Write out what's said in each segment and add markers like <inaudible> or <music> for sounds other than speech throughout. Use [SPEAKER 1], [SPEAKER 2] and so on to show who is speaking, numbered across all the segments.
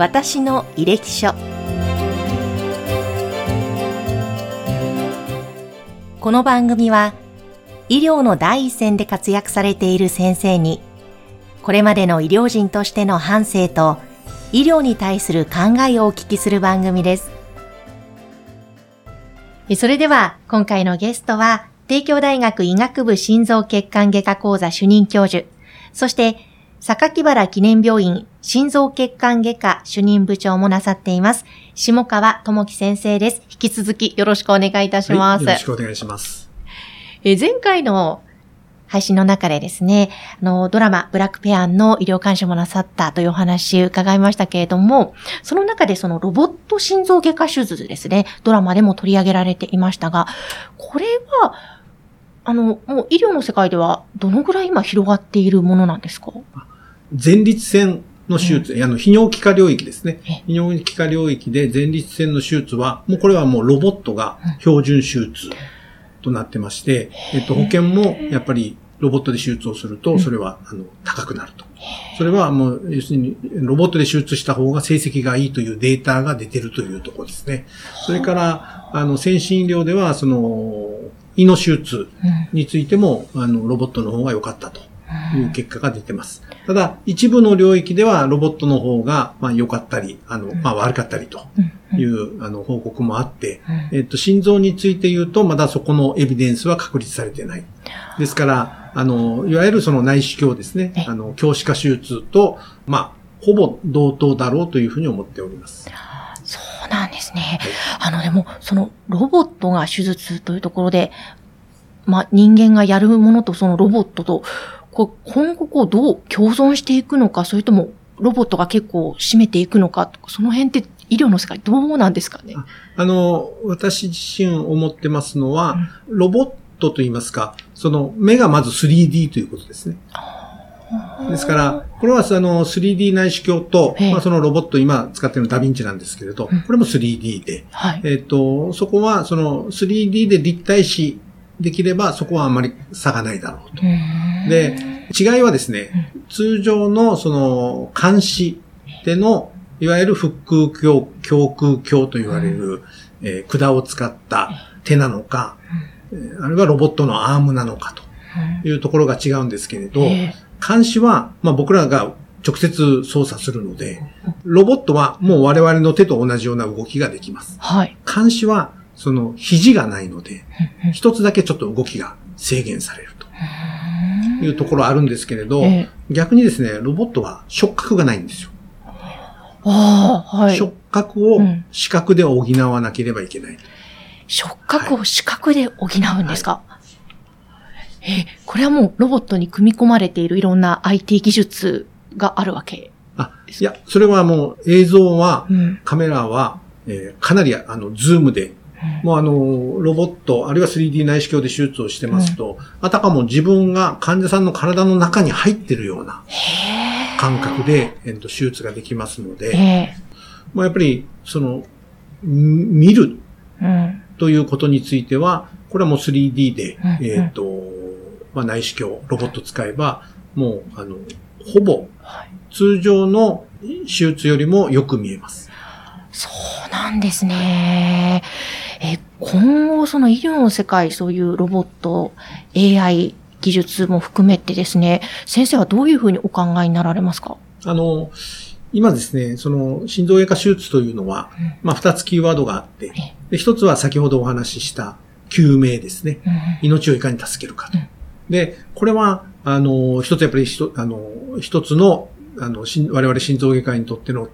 [SPEAKER 1] 私の履歴書。この番組は医療の第一線で活躍されている先生にこれまでの医療人としての反省と医療に対する考えをお聞きする番組です。それでは今回のゲストは帝京大学医学部心臓血管外科講座主任教授そして榊原記念病院心臓血管外科主任部長もなさっています。下川智樹先生です。引き続きよろしくお願いいたします。
[SPEAKER 2] はい、よろしくお願いします。
[SPEAKER 1] え前回の配信の中でですね、あの、ドラマ、ブラックペアンの医療監視もなさったというお話伺いましたけれども、その中でそのロボット心臓外科手術ですね、ドラマでも取り上げられていましたが、これは、あの、もう医療の世界ではどのぐらい今広がっているものなんですか？
[SPEAKER 2] 前立腺の手術、うん、あの、泌尿器科領域ですね。泌尿器科領域で前立腺の手術は、もうこれはもうロボットが標準手術となってまして、えっと、保険もやっぱりロボットで手術をすると、それは、あの、高くなると。それはもう、要するに、ロボットで手術した方が成績がいいというデータが出てるというところですね。それから、あの、先進医療では、その、胃の手術についても、あの、ロボットの方が良かったと。いう結果が出てます。ただ、一部の領域ではロボットの方が、まあ、良かったり、あの、まあ、悪かったりという、あの、報告もあって、えっと、心臓について言うと、まだそこのエビデンスは確立されてない。ですから、あの、いわゆるその内視鏡ですね、あの、強視化手術と、まあ、ほぼ同等だろうというふうに思っております。
[SPEAKER 1] そうなんですね。あの、でも、そのロボットが手術というところで、まあ、人間がやるものとそのロボットと、こう今後こうどう共存していくのか、それともロボットが結構占めていくのかとか、その辺って医療の世界どうなんですかね？
[SPEAKER 2] あの、私自身思ってますのは、うん、ロボットと言いますか、その目がまず 3D ということですね。ですから、これはあの 3D 内視鏡と、まあ、そのロボット今使っているのダヴィンチなんですけれど、これも 3D で、はい、えっ、と、そこはその 3D で立体視できればそこはあまり差がないだろうと。で、違いはですね、通常のその監視での、いわゆる腹空鏡、胸空鏡と言われる、えー、管を使った手なのか、あるいはロボットのアームなのかとい。うところが違うんですけれど、監視は、まあ僕らが直接操作するので、ロボットはもう我々の手と同じような動きができます。はい。監視はその肘がないので、一つだけちょっと動きが制限されるというところあるんですけれど、逆にですね、ロボットは触覚がないんですよ。はい、触覚を視覚で補わなければいけない。
[SPEAKER 1] 触覚を視覚で補うんですか、はい、え、これはもうロボットに組み込まれているいろんな IT 技術があるわけ
[SPEAKER 2] あ、いや、それはもう映像は、うん、カメラは、えー、かなりあの、ズームでもうあの、ロボット、あるいは 3D 内視鏡で手術をしてますと、あたかも自分が患者さんの体の中に入ってるような感覚で、えっと、手術ができますので、まあ、やっぱり、その、見るということについては、これはもう 3D で、えっと、まあ、内視鏡、ロボット使えば、もう、あの、ほぼ、通常の手術よりもよく見えます。
[SPEAKER 1] そうなんですね。え、今後その医療の世界、そういうロボット、AI 技術も含めてですね、先生はどういうふうにお考えになられますか？
[SPEAKER 2] あの、今ですね、その心臓外科手術というのは、うん、まあ二つキーワードがあって、で一つは先ほどお話しした救命ですね。うん、命をいかに助けるかと。うん、で、これは、あの、一つやっぱりあの、一つの、あの、我々心臓外科にとっての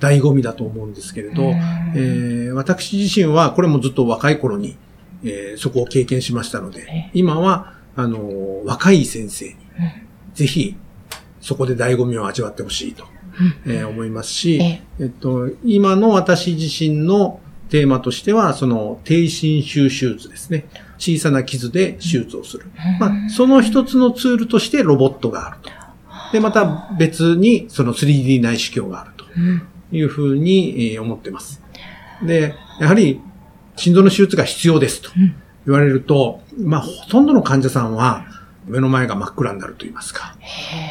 [SPEAKER 2] 醍醐味だと思うんですけれど、えー、私自身はこれもずっと若い頃に、えー、そこを経験しましたので、今は、あの、若い先生に、ぜひ、そこで醍醐味を味わってほしいと、えー、思いますし、えっと、今の私自身のテーマとしては、その、低心臭手術ですね。小さな傷で手術をする。まあ、その一つのツールとしてロボットがあると。で、また別にその 3D 内視鏡があると。いうふうに思ってます。で、やはり心臓の手術が必要ですと言われると、まあほとんどの患者さんは目の前が真っ暗になると言いますか、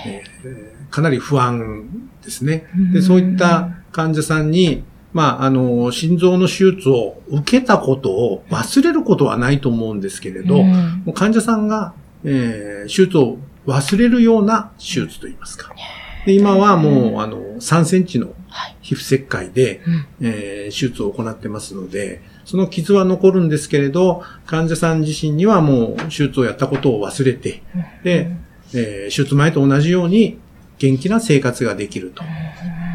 [SPEAKER 2] えー、かなり不安ですね。で、そういった患者さんに、まあ、あの、心臓の手術を受けたことを忘れることはないと思うんですけれど、
[SPEAKER 1] うん
[SPEAKER 2] もう患者さんが、えー手術を忘れるような手術といいますか。で今はもう、あの、3センチの
[SPEAKER 1] はい。
[SPEAKER 2] 皮膚切開で、
[SPEAKER 1] うん
[SPEAKER 2] えー手術を行ってますので、その傷は残るんですけれど、患者さん自身にはもう手術をやったことを忘れて、で、えー手術前と同じように元気な生活ができると。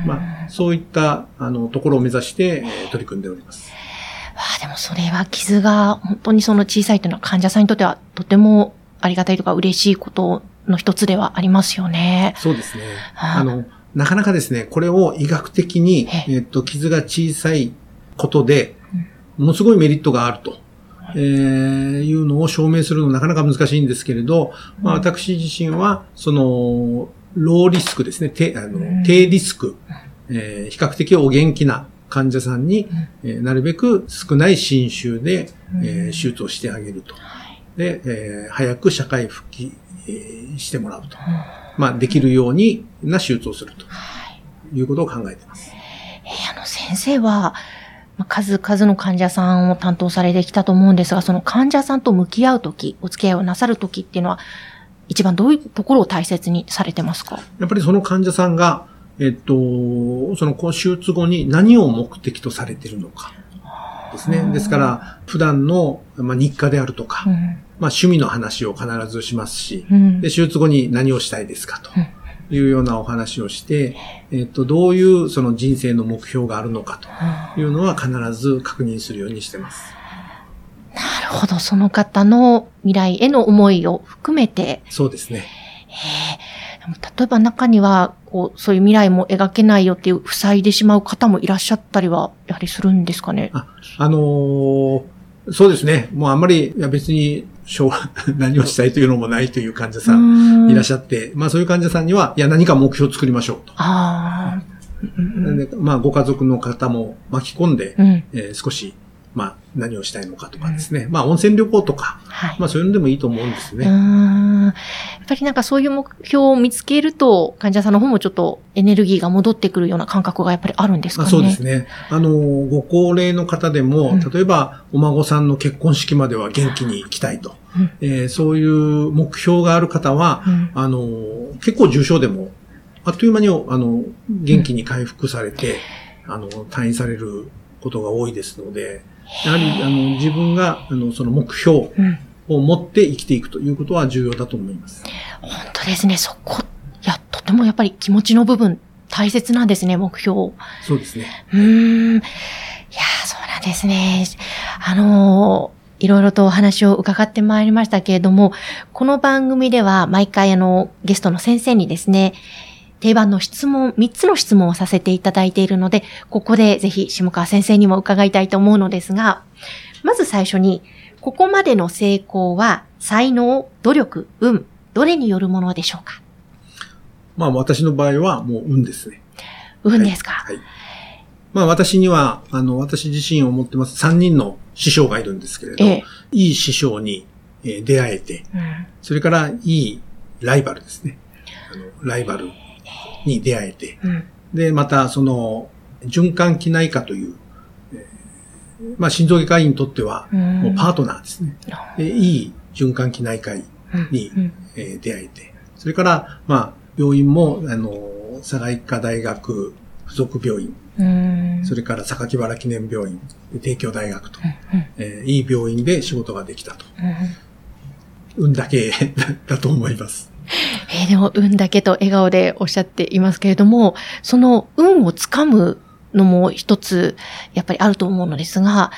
[SPEAKER 2] まあ、そういった、あの、ところを目指して、えー取り組んでおります。
[SPEAKER 1] わあ、でもそれは傷が本当にその小さいというのは患者さんにとってはとてもありがたいとか嬉しいことの一つではありますよね。
[SPEAKER 2] そうですね。
[SPEAKER 1] は
[SPEAKER 2] あの、なかなかですね、これを医学的に、
[SPEAKER 1] え
[SPEAKER 2] え。っと、傷が小さいことで、ものすごいメリットがあると。えーいうのを証明するのなかなか難しいんですけれど、まあ、私自身は、その、ローリスクですね、低あ
[SPEAKER 1] うん。
[SPEAKER 2] の低リスク、えー比較的お元気な患者さんに、えーなるべく少ない侵襲で、えー手術をしてあげると。で、えー早く社会復帰、えーしてもらうと。まあ、できるようにな手術をするということを考えています。
[SPEAKER 1] えーあの先生は、まあ数々の患者さんを担当されてきたと思うんですが、その患者さんと向き合うとき、お付き合いをなさるときっていうのは、一番どういうところを大切にされてますか？
[SPEAKER 2] やっぱりその患者さんが、えっと、その手術後に何を目的とされているのかですね。ですから、普段の、まあ、日課であるとか、
[SPEAKER 1] うん。
[SPEAKER 2] まあ、趣味の話を必ずしますし、
[SPEAKER 1] うん
[SPEAKER 2] で、手術後に何をしたいですかというようなお話をして、えっと、どういうその人生の目標があるのかというのは必ず確認するようにしてます。
[SPEAKER 1] なるほど。その方の未来への思いを含めて、
[SPEAKER 2] そうですね。
[SPEAKER 1] 例えば中には、こう、そういう未来も描けないよっていう塞いでしまう方もいらっしゃったりは、やはりするんですかね？
[SPEAKER 2] あ、あのーそうですね。もうあんまり、いや別に、将 <laughs> 来何をしたいというのもないという患者さんいらっし
[SPEAKER 1] ゃ
[SPEAKER 2] ゃって、まあそういう患者さんには、いや何か目標を作りましょうと。
[SPEAKER 1] ああ。うん
[SPEAKER 2] でまあご家族の方も巻き込んで、
[SPEAKER 1] うん。
[SPEAKER 2] えー少し、まあ何をしたいのかとかですね。まあ温泉旅行とか、
[SPEAKER 1] はい。
[SPEAKER 2] まあそういうのでもいいと思うんですね。
[SPEAKER 1] んやっぱりなんかそういう目標を見つけると、患者さんの方もちょっとエネルギーが戻ってくるような感覚がやっぱりあるんですかね？
[SPEAKER 2] まあそうですね。あの、ご高齢の方でも、
[SPEAKER 1] うん
[SPEAKER 2] 例えばお孫さんの結婚式までは元気に行きたいと。
[SPEAKER 1] うん
[SPEAKER 2] えーそういう目標がある方は、
[SPEAKER 1] うん
[SPEAKER 2] あの、結構重症でも、あっという間に、あの、元気に回復されて、あの、退院されることが多いですので、やはり、あの、自分が、あの、その目標
[SPEAKER 1] うん。
[SPEAKER 2] を持って生きていくということは重要だと思います。
[SPEAKER 1] 本当ですね。そこ、いや、とてもやっぱり気持ちの部分大切なんですね、目標。
[SPEAKER 2] そうですね。
[SPEAKER 1] うーん。いやー、そうなんですね。あのーいろいろとお話を伺ってまいりましたけれども、この番組では毎回あの、ゲストの先生にですね、定番の質問、3つの質問をさせていただいているので、ここでぜひ下川先生にも伺いたいと思うのですが、まず最初に、ここまでの成功は、才能、努力、運、どれによるものでしょうか？
[SPEAKER 2] まあ私の場合はもう運ですね。
[SPEAKER 1] 運ですか、
[SPEAKER 2] はい。まあ私には、あの、私自身を持ってます3人の師匠がいるんですけれど、
[SPEAKER 1] ええ
[SPEAKER 2] いい師匠にえー出会えて、
[SPEAKER 1] うん
[SPEAKER 2] それからいいライバルですね。あのライバルに出会えて、
[SPEAKER 1] うん
[SPEAKER 2] で、またその、循環器内科という、えーまあ心臓外科医にとっては、
[SPEAKER 1] うん。
[SPEAKER 2] もうパートナーですね。でいい循環器内科医に
[SPEAKER 1] うん
[SPEAKER 2] えー出会えて、それから、まあ、病院も、あの、佐賀医科大学附属病院、
[SPEAKER 1] うん。
[SPEAKER 2] それから榊原記念病院、帝京大学と、
[SPEAKER 1] うん
[SPEAKER 2] えーいい病院で仕事ができたと。
[SPEAKER 1] うん。
[SPEAKER 2] 運だけ <laughs> だと思います。
[SPEAKER 1] えーでも、運だけと笑顔でおっしゃっていますけれども、その運をつかむのも一つ、やっぱりあると思うのですが、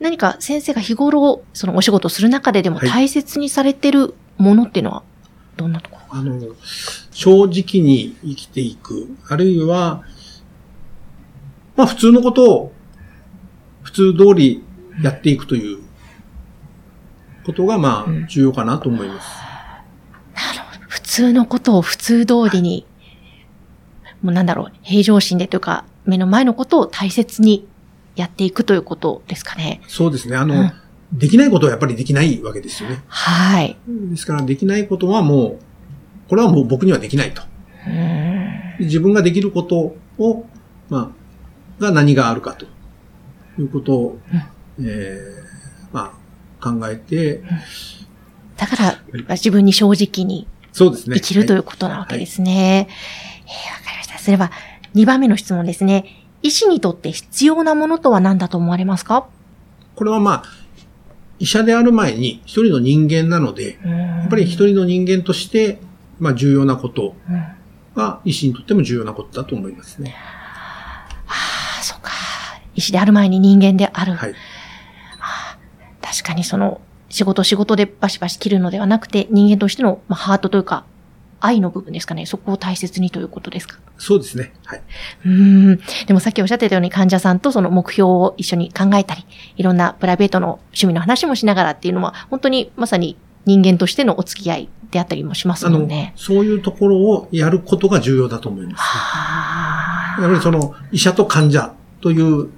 [SPEAKER 1] 何か先生が日頃、そのお仕事をする中ででも
[SPEAKER 2] はい
[SPEAKER 1] 大切にされてるものっていうのは、どんなところ
[SPEAKER 2] あの、正直に生きていく、あるいは、まあ普通のことを普通通りやっていくということがま
[SPEAKER 1] うん
[SPEAKER 2] あ重要かなと思います。
[SPEAKER 1] なるほど。普通のことを普通通りに、もうなんだろう、平常心でというか、目の前のことを大切にやっていくということですかね。
[SPEAKER 2] そうですね。あの、
[SPEAKER 1] うん
[SPEAKER 2] できないことはやっぱりできないわけですよね。
[SPEAKER 1] はい。
[SPEAKER 2] ですからできないことはもう、これはもう僕にはできないと。自分ができることを、まあ、が何があるかということを、えーまあ、考えて、
[SPEAKER 1] だから、自分に正直に
[SPEAKER 2] そうですね。
[SPEAKER 1] 生きるということなわけですね。えーわかりました。それは、2番目の質問ですね。医師にとって必要なものとは何だと思われますか？
[SPEAKER 2] これはまあ、医者である前に一人の人間なので、
[SPEAKER 1] や
[SPEAKER 2] やっぱり一人の人間として、まあ重要なことが医師にとっても重要なことだと思いますね。
[SPEAKER 1] ああ、そうか。医師である前に人間である。
[SPEAKER 2] はい。
[SPEAKER 1] 確かにその、仕事仕事でバシバシ切るのではなくて、人間としての、まあ、ハートというか、愛の部分ですかね。そこを大切にということですか？
[SPEAKER 2] そうですね。はい。
[SPEAKER 1] うーん。でもさっきおっしゃってたように患者さんとその目標を一緒に考えたり、いろんなプライベートの趣味の話もしながらっていうのは、本当にまさに人間としてのお付き合いであったりもしますもんね、。
[SPEAKER 2] そういうところをやることが重要だと思います。
[SPEAKER 1] は
[SPEAKER 2] やっぱりその医者と患者という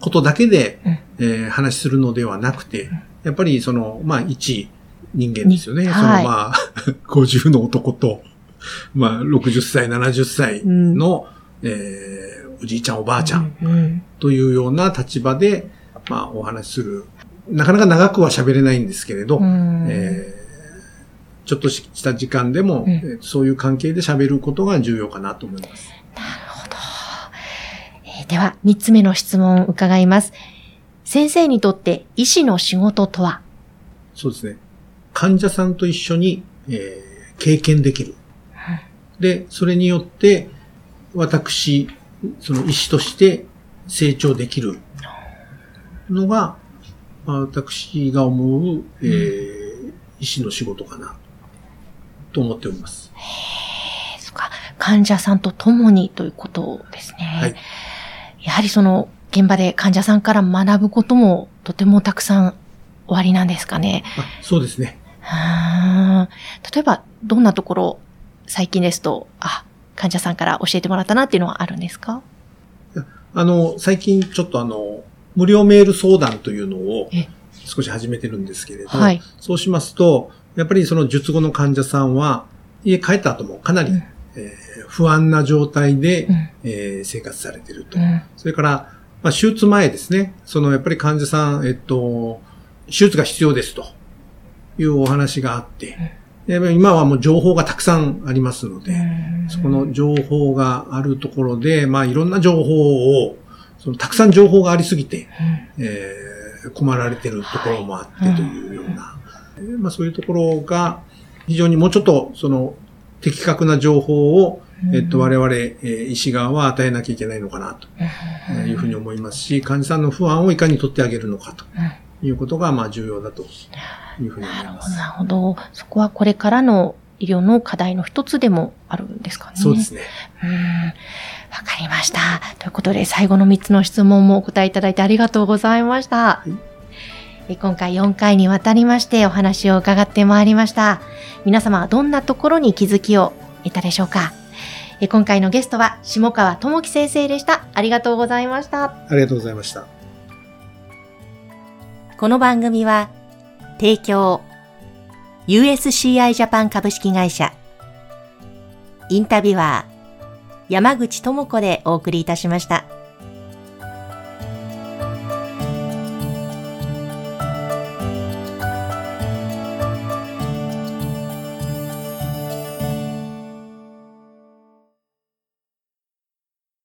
[SPEAKER 2] ことだけで、
[SPEAKER 1] うん
[SPEAKER 2] えー話しするのではなくて、やっぱりその、まあ一人間ですよね。
[SPEAKER 1] に
[SPEAKER 2] その
[SPEAKER 1] はい
[SPEAKER 2] まあ、<laughs> 50の男と、まあ60歳、70歳の、えーおじいちゃんおばあちゃん
[SPEAKER 1] うんうん
[SPEAKER 2] というような立場で、まあお話しする。なかなか長くは喋れないんですけれど、
[SPEAKER 1] うん
[SPEAKER 2] えーちょっとした時間でも、
[SPEAKER 1] うん
[SPEAKER 2] えーそういう関係で喋ることが重要かなと思います。
[SPEAKER 1] なるほど。えーでは、三つ目の質問を伺います。先生にとって医師の仕事とは？
[SPEAKER 2] そうですね。患者さんと一緒に、えー経験できる。で、それによって、私、その医師として成長できるのが、まあ私が思う、えー医師の仕事かな、と思っております。
[SPEAKER 1] えーそっか患者さんと共にということですね。
[SPEAKER 2] はい
[SPEAKER 1] やはりその現場で患者さんから学ぶこともとてもたくさんおありなんですかね。
[SPEAKER 2] あそうですね。
[SPEAKER 1] 例えば、どんなところ、最近ですと、あ、患者さんから教えてもらったなっていうのはあるんですか？
[SPEAKER 2] あの、最近ちょっとあの、無料メール相談というのを
[SPEAKER 1] え
[SPEAKER 2] 少し始めてるんですけれど、
[SPEAKER 1] はい。
[SPEAKER 2] そうしますと、やっぱりその術後の患者さんは、家帰った後もかなり、
[SPEAKER 1] うん。
[SPEAKER 2] えー不安な状態で、
[SPEAKER 1] うん。
[SPEAKER 2] えー生活されていると。
[SPEAKER 1] うん。
[SPEAKER 2] それから、まあ、手術前ですね、そのやっぱり患者さん、えっと、手術が必要ですというお話があって、で今はもう情報がたくさんありますので、そこの情報があるところで、まあいろんな情報を、そのたくさん情報がありすぎて、えー困られてるところもあってというような、えーまあそういうところが非常にもうちょっとその的確な情報を、えっと我々、えー医師側は与えなきゃいけないのかなというふうに思いますし、患者さんの不安をいかに取ってあげるのかということがまあ重要だというふうに思います。
[SPEAKER 1] なるほど。そこはこれからの医療の課題の一つでもあるんですかね。
[SPEAKER 2] そうですね。
[SPEAKER 1] うん。わかりました。ということで、最後の3つの質問もお答えいただいてありがとうございました。
[SPEAKER 2] い
[SPEAKER 1] え今回4回にわたりましてお話を伺ってまいりました。皆様はどんなところに気づきを得たでしょうかえ今回のゲストは下川智樹先生でした。ありがとうございました。
[SPEAKER 2] ありがとうございました。
[SPEAKER 1] この番組は、提供、USCI ジャパン株式会社、インタビュアー、山口智子でお送りいたしました。